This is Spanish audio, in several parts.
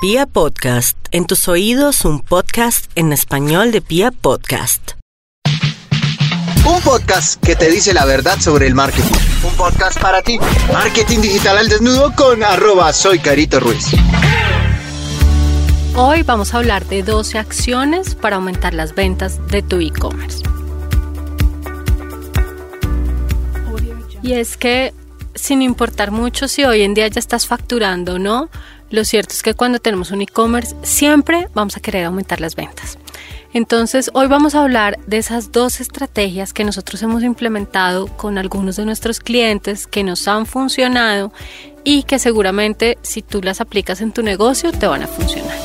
Pia Podcast, en tus oídos un podcast en español de Pia Podcast. Un podcast que te dice la verdad sobre el marketing. Un podcast para ti. Marketing digital al desnudo con arroba soy Carito Ruiz. Hoy vamos a hablar de 12 acciones para aumentar las ventas de tu e-commerce. Y es que sin importar mucho si hoy en día ya estás facturando o no, lo cierto es que cuando tenemos un e-commerce siempre vamos a querer aumentar las ventas. Entonces, hoy vamos a hablar de esas dos estrategias que nosotros hemos implementado con algunos de nuestros clientes que nos han funcionado y que seguramente si tú las aplicas en tu negocio te van a funcionar.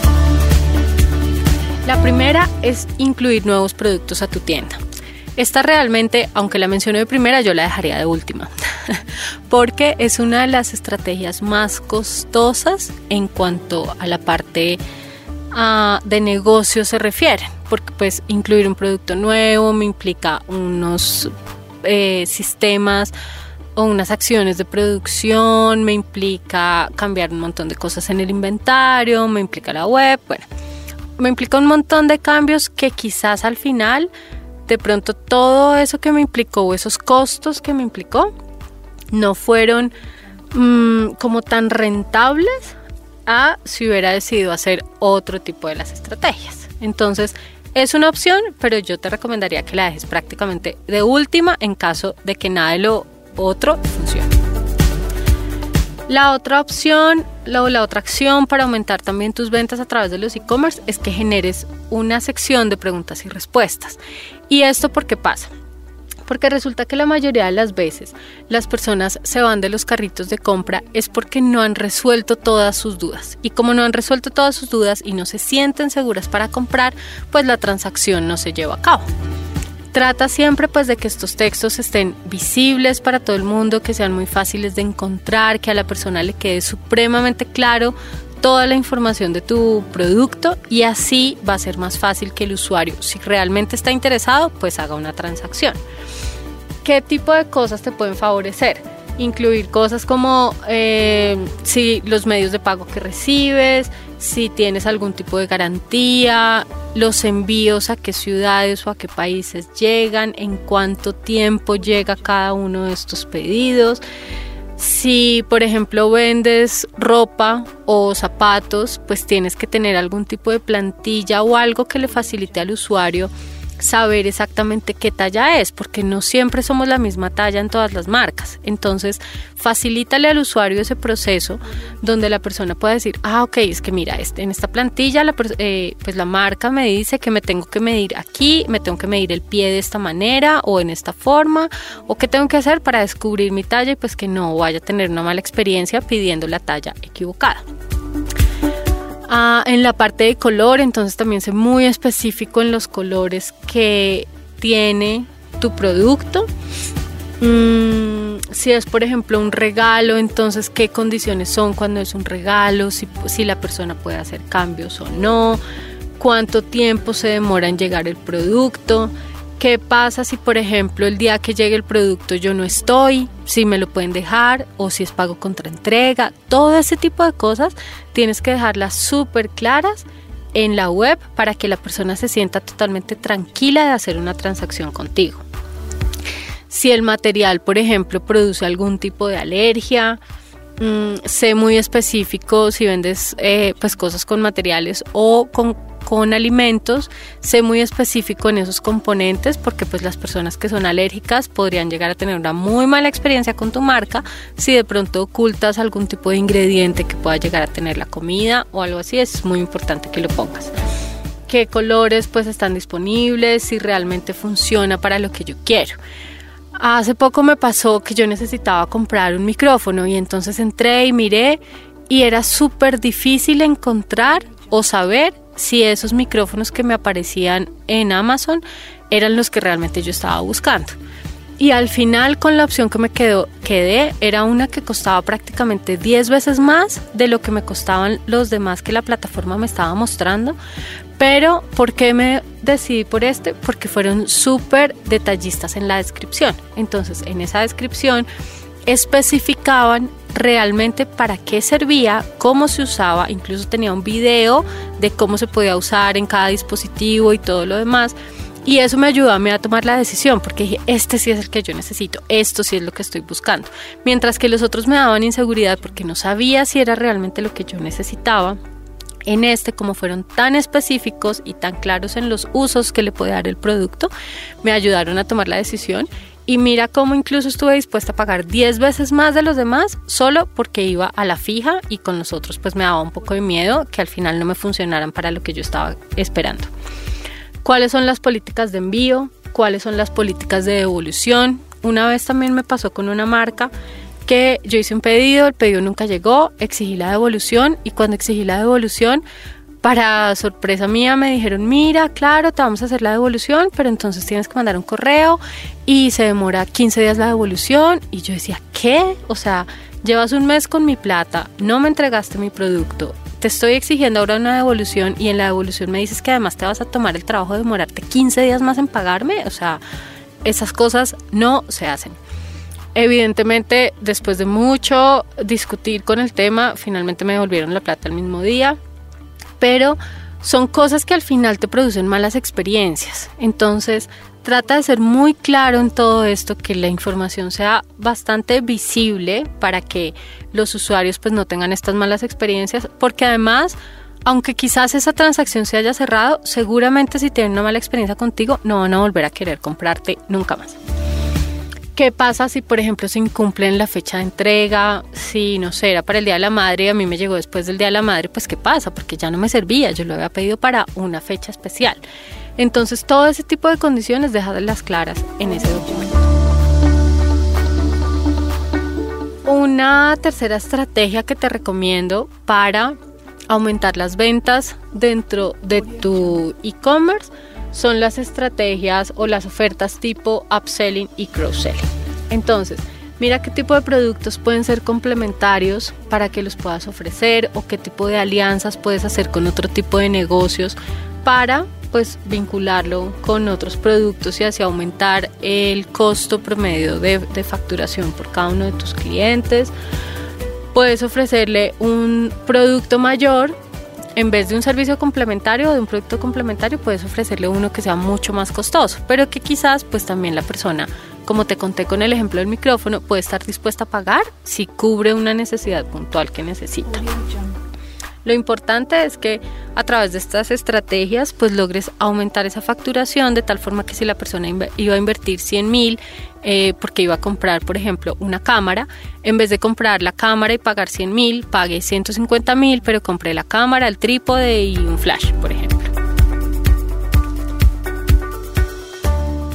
La primera es incluir nuevos productos a tu tienda. Esta realmente, aunque la mencioné de primera, yo la dejaría de última, porque es una de las estrategias más costosas en cuanto a la parte uh, de negocio se refiere, porque pues incluir un producto nuevo me implica unos eh, sistemas o unas acciones de producción, me implica cambiar un montón de cosas en el inventario, me implica la web, bueno, me implica un montón de cambios que quizás al final de pronto todo eso que me implicó esos costos que me implicó no fueron mm, como tan rentables a si hubiera decidido hacer otro tipo de las estrategias. Entonces, es una opción, pero yo te recomendaría que la dejes prácticamente de última en caso de que nada de lo otro funcione. La otra opción, la, la otra acción para aumentar también tus ventas a través de los e-commerce es que generes una sección de preguntas y respuestas. ¿Y esto por qué pasa? Porque resulta que la mayoría de las veces las personas se van de los carritos de compra es porque no han resuelto todas sus dudas. Y como no han resuelto todas sus dudas y no se sienten seguras para comprar, pues la transacción no se lleva a cabo. Trata siempre pues de que estos textos estén visibles para todo el mundo, que sean muy fáciles de encontrar, que a la persona le quede supremamente claro toda la información de tu producto y así va a ser más fácil que el usuario, si realmente está interesado, pues haga una transacción. ¿Qué tipo de cosas te pueden favorecer? Incluir cosas como eh, si los medios de pago que recibes, si tienes algún tipo de garantía, los envíos a qué ciudades o a qué países llegan, en cuánto tiempo llega cada uno de estos pedidos. Si, por ejemplo, vendes ropa o zapatos, pues tienes que tener algún tipo de plantilla o algo que le facilite al usuario saber exactamente qué talla es, porque no siempre somos la misma talla en todas las marcas. Entonces, facilítale al usuario ese proceso donde la persona pueda decir, ah, ok, es que mira, este, en esta plantilla, la, eh, pues la marca me dice que me tengo que medir aquí, me tengo que medir el pie de esta manera o en esta forma, o qué tengo que hacer para descubrir mi talla y pues que no vaya a tener una mala experiencia pidiendo la talla equivocada. Ah, en la parte de color, entonces también sé muy específico en los colores que tiene tu producto. Mm, si es, por ejemplo, un regalo, entonces qué condiciones son cuando es un regalo, si, si la persona puede hacer cambios o no, cuánto tiempo se demora en llegar el producto. ¿Qué pasa si, por ejemplo, el día que llegue el producto yo no estoy? Si me lo pueden dejar o si es pago contra entrega. Todo ese tipo de cosas tienes que dejarlas súper claras en la web para que la persona se sienta totalmente tranquila de hacer una transacción contigo. Si el material, por ejemplo, produce algún tipo de alergia, mm, sé muy específico si vendes eh, pues cosas con materiales o con con alimentos, sé muy específico en esos componentes porque pues las personas que son alérgicas podrían llegar a tener una muy mala experiencia con tu marca si de pronto ocultas algún tipo de ingrediente que pueda llegar a tener la comida o algo así, es muy importante que lo pongas. Qué colores pues están disponibles, si realmente funciona para lo que yo quiero. Hace poco me pasó que yo necesitaba comprar un micrófono y entonces entré y miré y era súper difícil encontrar o saber si esos micrófonos que me aparecían en Amazon eran los que realmente yo estaba buscando. Y al final con la opción que me quedó, quedé era una que costaba prácticamente 10 veces más de lo que me costaban los demás que la plataforma me estaba mostrando. Pero ¿por qué me decidí por este? Porque fueron súper detallistas en la descripción. Entonces en esa descripción especificaban realmente para qué servía, cómo se usaba, incluso tenía un video de cómo se podía usar en cada dispositivo y todo lo demás. Y eso me ayudó a tomar la decisión, porque dije, este sí es el que yo necesito, esto sí es lo que estoy buscando. Mientras que los otros me daban inseguridad porque no sabía si era realmente lo que yo necesitaba. En este, como fueron tan específicos y tan claros en los usos que le puede dar el producto, me ayudaron a tomar la decisión. Y mira cómo incluso estuve dispuesta a pagar 10 veces más de los demás solo porque iba a la fija y con los otros pues me daba un poco de miedo que al final no me funcionaran para lo que yo estaba esperando. Cuáles son las políticas de envío, cuáles son las políticas de devolución. Una vez también me pasó con una marca que yo hice un pedido, el pedido nunca llegó, exigí la devolución y cuando exigí la devolución, para sorpresa mía me dijeron, mira, claro, te vamos a hacer la devolución, pero entonces tienes que mandar un correo y se demora 15 días la devolución. Y yo decía, ¿qué? O sea, llevas un mes con mi plata, no me entregaste mi producto, te estoy exigiendo ahora una devolución y en la devolución me dices que además te vas a tomar el trabajo de demorarte 15 días más en pagarme, o sea, esas cosas no se hacen. Evidentemente, después de mucho discutir con el tema, finalmente me devolvieron la plata el mismo día, pero son cosas que al final te producen malas experiencias. Entonces, trata de ser muy claro en todo esto, que la información sea bastante visible para que los usuarios pues no tengan estas malas experiencias, porque además, aunque quizás esa transacción se haya cerrado, seguramente si tienen una mala experiencia contigo no van a volver a querer comprarte nunca más. ¿Qué pasa si, por ejemplo, se incumplen la fecha de entrega? Si, no sé, era para el Día de la Madre y a mí me llegó después del Día de la Madre, pues ¿qué pasa? Porque ya no me servía, yo lo había pedido para una fecha especial. Entonces todo ese tipo de condiciones las claras en ese documento. Una tercera estrategia que te recomiendo para aumentar las ventas dentro de tu e-commerce son las estrategias o las ofertas tipo upselling y cross-selling. Entonces, mira qué tipo de productos pueden ser complementarios para que los puedas ofrecer o qué tipo de alianzas puedes hacer con otro tipo de negocios para pues vincularlo con otros productos y así aumentar el costo promedio de, facturación por cada uno de tus clientes. Puedes ofrecerle un producto mayor en vez de un servicio complementario o de un producto complementario, puedes ofrecerle uno que sea mucho más costoso, pero que quizás pues también la persona, como te conté con el ejemplo del micrófono, puede estar dispuesta a pagar si cubre una necesidad puntual que necesita. Lo importante es que a través de estas estrategias pues logres aumentar esa facturación de tal forma que si la persona iba a invertir 100 mil eh, porque iba a comprar por ejemplo una cámara, en vez de comprar la cámara y pagar 100 mil, pague 150 mil pero compré la cámara, el trípode y un flash por ejemplo.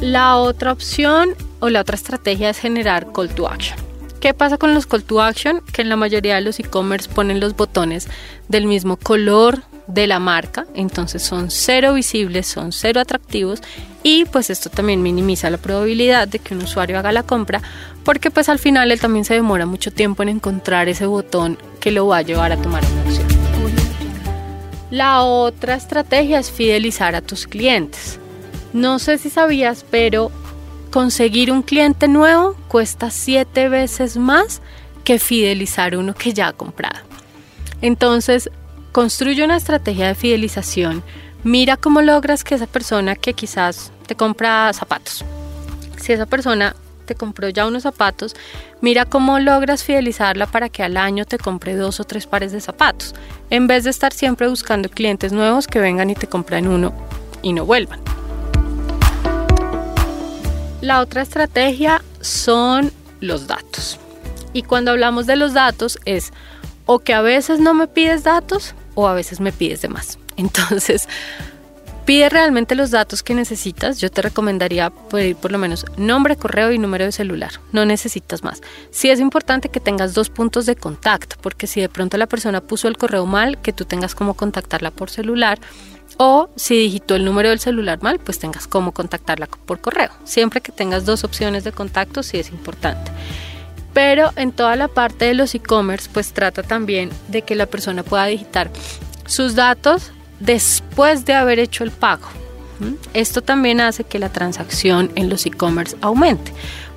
La otra opción o la otra estrategia es generar call to action. ¿Qué pasa con los call to action? Que en la mayoría de los e-commerce ponen los botones del mismo color de la marca, entonces son cero visibles, son cero atractivos y pues esto también minimiza la probabilidad de que un usuario haga la compra porque pues al final él también se demora mucho tiempo en encontrar ese botón que lo va a llevar a tomar una opción. La otra estrategia es fidelizar a tus clientes. No sé si sabías, pero conseguir un cliente nuevo cuesta siete veces más que fidelizar uno que ya ha comprado. Entonces, construye una estrategia de fidelización. Mira cómo logras que esa persona que quizás te compra zapatos, si esa persona te compró ya unos zapatos, mira cómo logras fidelizarla para que al año te compre dos o tres pares de zapatos, en vez de estar siempre buscando clientes nuevos que vengan y te compran uno y no vuelvan. La otra estrategia son los datos. Y cuando hablamos de los datos es o que a veces no me pides datos o a veces me pides de más. Entonces, pide realmente los datos que necesitas. Yo te recomendaría pedir por lo menos nombre, correo y número de celular. No necesitas más. Sí es importante que tengas dos puntos de contacto, porque si de pronto la persona puso el correo mal, que tú tengas como contactarla por celular o si digitó el número del celular mal, pues tengas cómo contactarla por correo. Siempre que tengas dos opciones de contacto, sí es importante. Pero en toda la parte de los e-commerce, pues trata también de que la persona pueda digitar sus datos después de haber hecho el pago. Esto también hace que la transacción en los e-commerce aumente,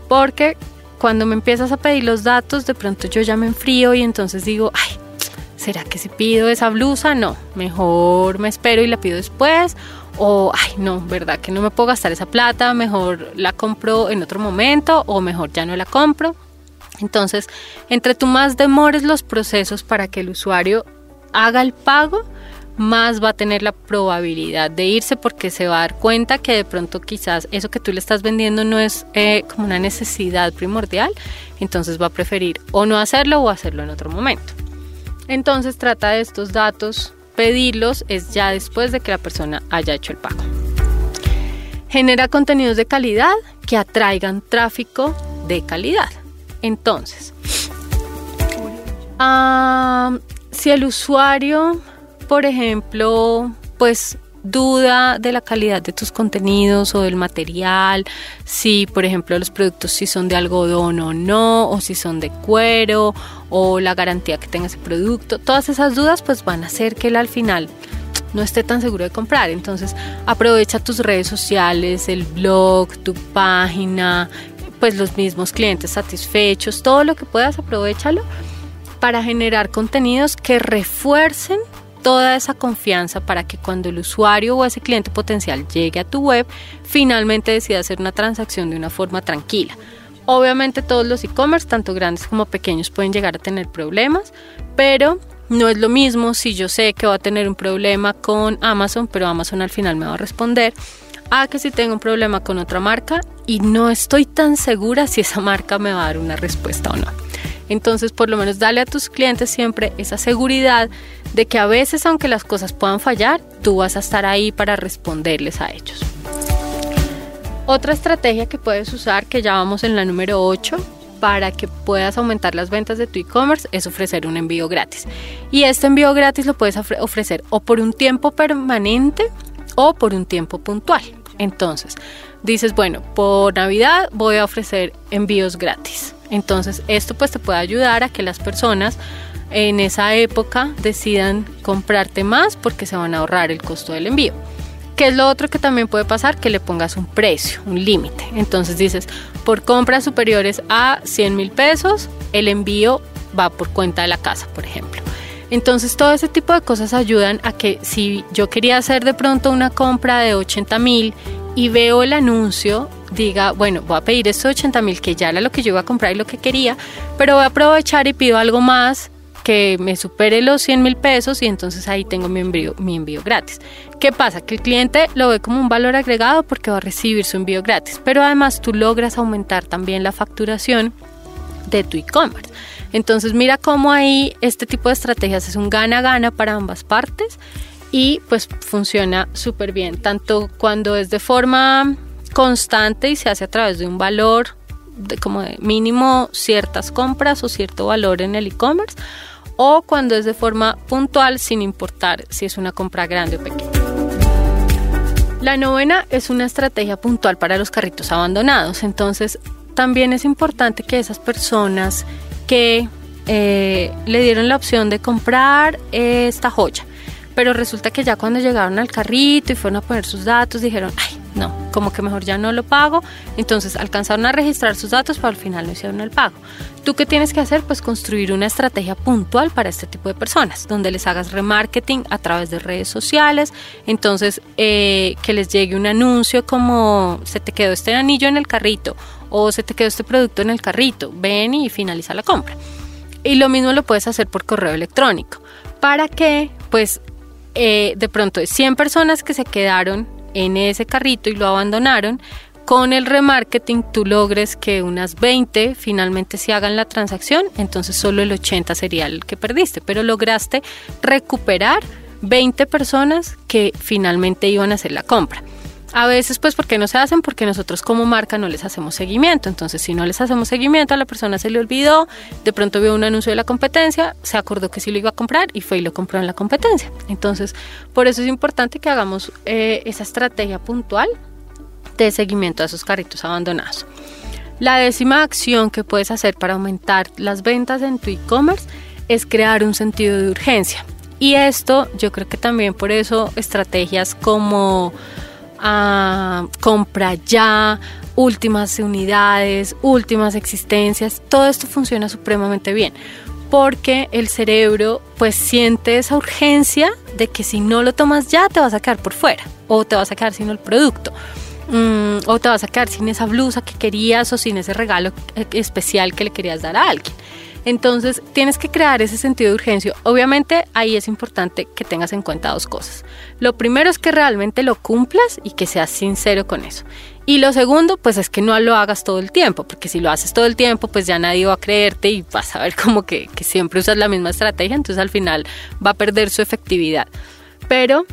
porque cuando me empiezas a pedir los datos, de pronto yo ya me enfrío y entonces digo, ay, ¿será que si pido esa blusa? No, mejor me espero y la pido después. O, ay, no, ¿verdad que no me puedo gastar esa plata? Mejor la compro en otro momento o mejor ya no la compro. Entonces, entre tú más demores los procesos para que el usuario haga el pago, más va a tener la probabilidad de irse porque se va a dar cuenta que de pronto quizás eso que tú le estás vendiendo no es eh, como una necesidad primordial, entonces va a preferir o no hacerlo o hacerlo en otro momento. Entonces trata de estos datos, pedirlos es ya después de que la persona haya hecho el pago. Genera contenidos de calidad que atraigan tráfico de calidad. Entonces, si el usuario por ejemplo, pues duda de la calidad de tus contenidos o del material, si por ejemplo los productos si son de algodón o no, o si son de cuero, o la garantía que tenga ese producto, todas esas dudas pues van a hacer que él al final no esté tan seguro de comprar. Entonces aprovecha tus redes sociales, el blog, tu página, pues los mismos clientes satisfechos, todo lo que puedas aprovechalo para generar contenidos que refuercen toda esa confianza para que cuando el usuario o ese cliente potencial llegue a tu web, finalmente decida hacer una transacción de una forma tranquila. Obviamente todos los e-commerce, tanto grandes como pequeños, pueden llegar a tener problemas, pero no es lo mismo si yo sé que va a tener un problema con Amazon, pero Amazon al final me va a responder, a que si tengo un problema con otra marca y no estoy tan segura si esa marca me va a dar una respuesta o no. Entonces, por lo menos dale a tus clientes siempre esa seguridad de que a veces, aunque las cosas puedan fallar, tú vas a estar ahí para responderles a ellos. Otra estrategia que puedes usar, que ya vamos en la número 8, para que puedas aumentar las ventas de tu e-commerce es ofrecer un envío gratis. Y este envío gratis lo puedes ofrecer o por un tiempo permanente o por un tiempo puntual. Entonces, dices, bueno, por Navidad voy a ofrecer envíos gratis. Entonces, esto pues te puede ayudar a que las personas en esa época decidan comprarte más porque se van a ahorrar el costo del envío. ¿Qué es lo otro que también puede pasar? Que le pongas un precio, un límite. Entonces dices, por compras superiores a 100 mil pesos, el envío va por cuenta de la casa, por ejemplo. Entonces todo ese tipo de cosas ayudan a que si yo quería hacer de pronto una compra de 80 mil y veo el anuncio, diga, bueno, voy a pedir estos 80 mil que ya era lo que yo iba a comprar y lo que quería, pero voy a aprovechar y pido algo más que me supere los 100 mil pesos y entonces ahí tengo mi envío, mi envío gratis. ¿Qué pasa? Que el cliente lo ve como un valor agregado porque va a recibir su envío gratis, pero además tú logras aumentar también la facturación de tu e-commerce. Entonces mira cómo ahí este tipo de estrategias es un gana-gana para ambas partes y pues funciona súper bien, tanto cuando es de forma constante y se hace a través de un valor de como mínimo ciertas compras o cierto valor en el e-commerce o cuando es de forma puntual sin importar si es una compra grande o pequeña. La novena es una estrategia puntual para los carritos abandonados, entonces también es importante que esas personas que eh, le dieron la opción de comprar esta joya, pero resulta que ya cuando llegaron al carrito y fueron a poner sus datos dijeron, ay, no, como que mejor ya no lo pago. Entonces alcanzaron a registrar sus datos, pero al final no hicieron el pago. ¿Tú qué tienes que hacer? Pues construir una estrategia puntual para este tipo de personas, donde les hagas remarketing a través de redes sociales. Entonces, eh, que les llegue un anuncio como se te quedó este anillo en el carrito o se te quedó este producto en el carrito. Ven y finaliza la compra. Y lo mismo lo puedes hacer por correo electrónico. Para que, pues, eh, de pronto de 100 personas que se quedaron en ese carrito y lo abandonaron, con el remarketing tú logres que unas 20 finalmente se hagan la transacción, entonces solo el 80 sería el que perdiste, pero lograste recuperar 20 personas que finalmente iban a hacer la compra. A veces, pues, porque no se hacen? Porque nosotros como marca no les hacemos seguimiento. Entonces, si no les hacemos seguimiento, a la persona se le olvidó, de pronto vio un anuncio de la competencia, se acordó que sí lo iba a comprar y fue y lo compró en la competencia. Entonces, por eso es importante que hagamos eh, esa estrategia puntual de seguimiento a esos carritos abandonados. La décima acción que puedes hacer para aumentar las ventas en tu e-commerce es crear un sentido de urgencia. Y esto yo creo que también por eso estrategias como compra ya, últimas unidades, últimas existencias, todo esto funciona supremamente bien porque el cerebro pues siente esa urgencia de que si no lo tomas ya te vas a quedar por fuera o te vas a quedar sin el producto mm, o te vas a quedar sin esa blusa que querías o sin ese regalo especial que le querías dar a alguien. Entonces tienes que crear ese sentido de urgencia. Obviamente ahí es importante que tengas en cuenta dos cosas. Lo primero es que realmente lo cumplas y que seas sincero con eso. Y lo segundo, pues es que no lo hagas todo el tiempo, porque si lo haces todo el tiempo, pues ya nadie va a creerte y vas a ver como que, siempre usas la misma estrategia, entonces al final va a perder su efectividad. Pero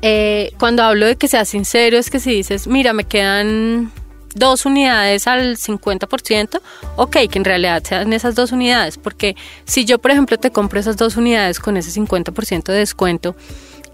eh, cuando hablo de que seas sincero, es que si dices, mira, me quedan dos unidades al 50%, ok, que en realidad sean esas dos unidades, porque si yo, por ejemplo, te compro esas dos unidades con ese 50% de descuento,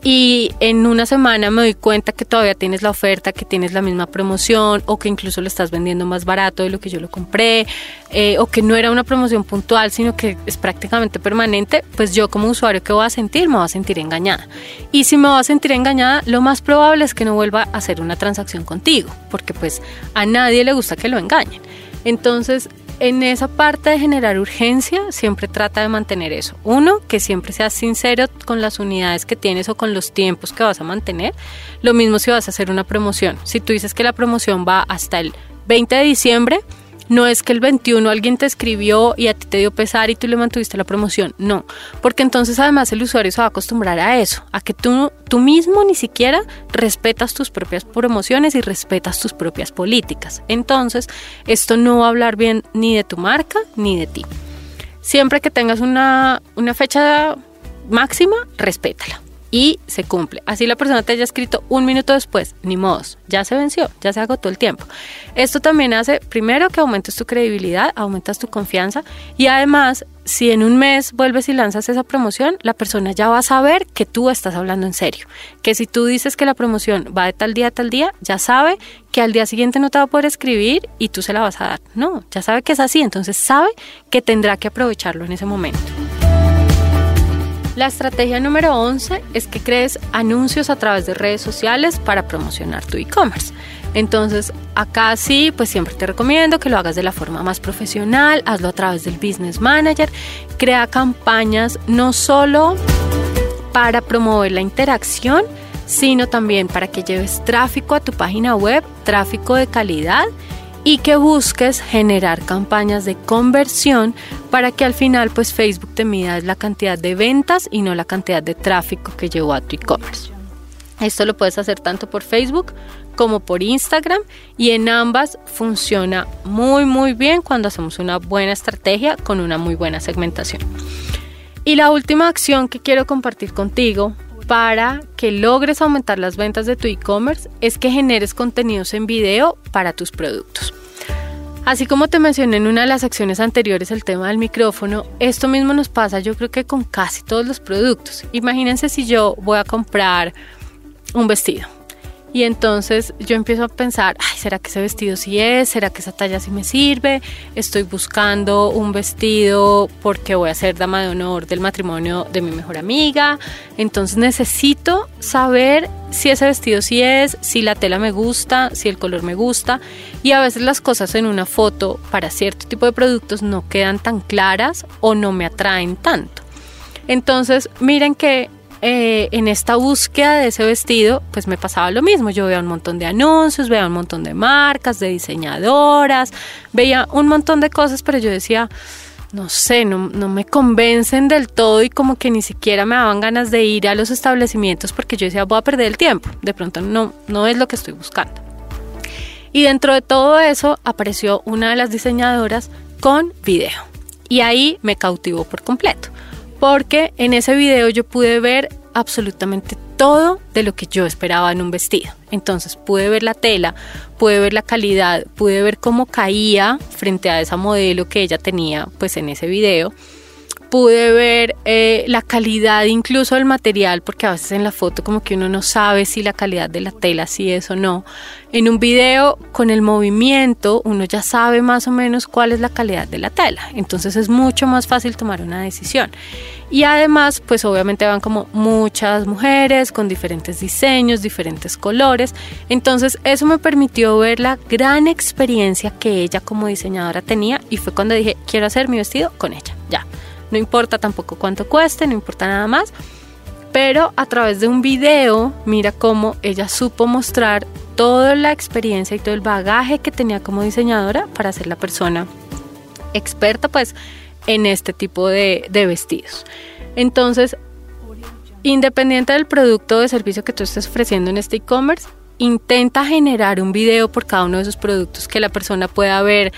y en una semana me doy cuenta que todavía tienes la oferta, que tienes la misma promoción o que incluso lo estás vendiendo más barato de lo que yo lo compré eh, o que no era una promoción puntual sino que es prácticamente permanente, pues yo como usuario ¿qué voy a sentir? Me voy a sentir engañada. Y si me voy a sentir engañada, lo más probable es que no vuelva a hacer una transacción contigo porque pues a nadie le gusta que lo engañen. Entonces en esa parte de generar urgencia, siempre trata de mantener eso. Uno, que siempre seas sincero con las unidades que tienes o con los tiempos que vas a mantener. Lo mismo si vas a hacer una promoción. Si tú dices que la promoción va hasta el 20 de diciembre, no es que el 21 alguien te escribió y a ti te dio pesar y tú le mantuviste la promoción. No, porque entonces además el usuario se va a acostumbrar a eso, a que tú, tú mismo ni siquiera respetas tus propias promociones y respetas tus propias políticas. Entonces, esto no va a hablar bien ni de tu marca ni de ti. Siempre que tengas una, una fecha máxima, respétala y se cumple. Así la persona te haya escrito un minuto después, ni modos, ya se venció, ya se agotó el tiempo. Esto también hace, primero, que aumentes tu credibilidad, aumentas tu confianza y además, si en un mes vuelves y lanzas esa promoción, la persona ya va a saber que tú estás hablando en serio. Que si tú dices que la promoción va de tal día a tal día, ya sabe que al día siguiente no te va a poder escribir y tú se la vas a dar. No, ya sabe que es así, entonces sabe que tendrá que aprovecharlo en ese momento. La estrategia número 11 es que crees anuncios a través de redes sociales para promocionar tu e-commerce. Entonces, acá sí, pues siempre te recomiendo que lo hagas de la forma más profesional, hazlo a través del Business Manager, crea campañas no solo para promover la interacción, sino también para que lleves tráfico a tu página web, tráfico de calidad y que busques generar campañas de conversión para que al final pues Facebook te mida la cantidad de ventas y no la cantidad de tráfico que llevó a tu e-commerce. Esto lo puedes hacer tanto por Facebook como por Instagram y en ambas funciona muy muy bien cuando hacemos una buena estrategia con una muy buena segmentación. Y la última acción que quiero compartir contigo para que logres aumentar las ventas de tu e-commerce es que generes contenidos en video para tus productos. Así como te mencioné en una de las acciones anteriores el tema del micrófono, esto mismo nos pasa yo creo que con casi todos los productos. Imagínense si yo voy a comprar un vestido y entonces yo empiezo a pensar, ay, ¿será que ese vestido sí es? ¿Será que esa talla sí me sirve? Estoy buscando un vestido porque voy a ser dama de honor del matrimonio de mi mejor amiga. Entonces necesito saber si ese vestido sí es, si la tela me gusta, si el color me gusta. Y a veces las cosas en una foto para cierto tipo de productos no quedan tan claras o no me atraen tanto. Entonces, miren que eh, en esta búsqueda de ese vestido, pues me pasaba lo mismo. Yo veía un montón de anuncios, veía un montón de marcas, de diseñadoras, veía un montón de cosas, pero yo decía, no sé, no, no me convencen del todo y como que ni siquiera me daban ganas de ir a los establecimientos porque yo decía, voy a perder el tiempo. De pronto no, no es lo que estoy buscando. Y dentro de todo eso apareció una de las diseñadoras con video. Y ahí me cautivó por completo porque en ese video yo pude ver absolutamente todo de lo que yo esperaba en un vestido. Entonces pude ver la tela, pude ver la calidad, pude ver cómo caía frente a esa modelo que ella tenía pues en ese video. Pude ver eh, la calidad incluso del material, porque a veces en la foto como que uno no sabe si la calidad de la tela si es o no. En un video con el movimiento uno ya sabe más o menos cuál es la calidad de la tela, entonces es mucho más fácil tomar una decisión. Y además, pues obviamente van como muchas mujeres con diferentes diseños, diferentes colores, entonces eso me permitió ver la gran experiencia que ella como diseñadora tenía y fue cuando dije, quiero hacer mi vestido con ella, ya. No importa tampoco cuánto cueste, no importa nada más. Pero a través de un video, mira cómo ella supo mostrar toda la experiencia y todo el bagaje que tenía como diseñadora para ser la persona experta pues en este tipo de, de vestidos. Entonces, independiente del producto o de servicio que tú estés ofreciendo en este e-commerce, intenta generar un video por cada uno de esos productos que la persona pueda ver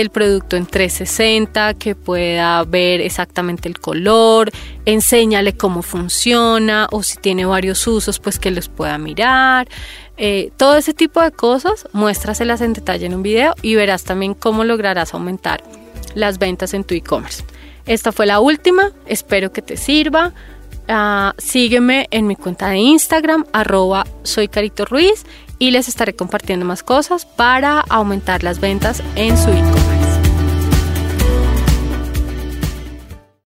el producto en 360, que pueda ver exactamente el color, enséñale cómo funciona o si tiene varios usos, pues que los pueda mirar. Eh, todo ese tipo de cosas, muéstraselas en detalle en un video y verás también cómo lograrás aumentar las ventas en tu e-commerce. Esta fue la última, espero que te sirva. Ah, sígueme en mi cuenta de Instagram, arroba soy Carito Ruiz y les estaré compartiendo más cosas para aumentar las ventas en su e-commerce.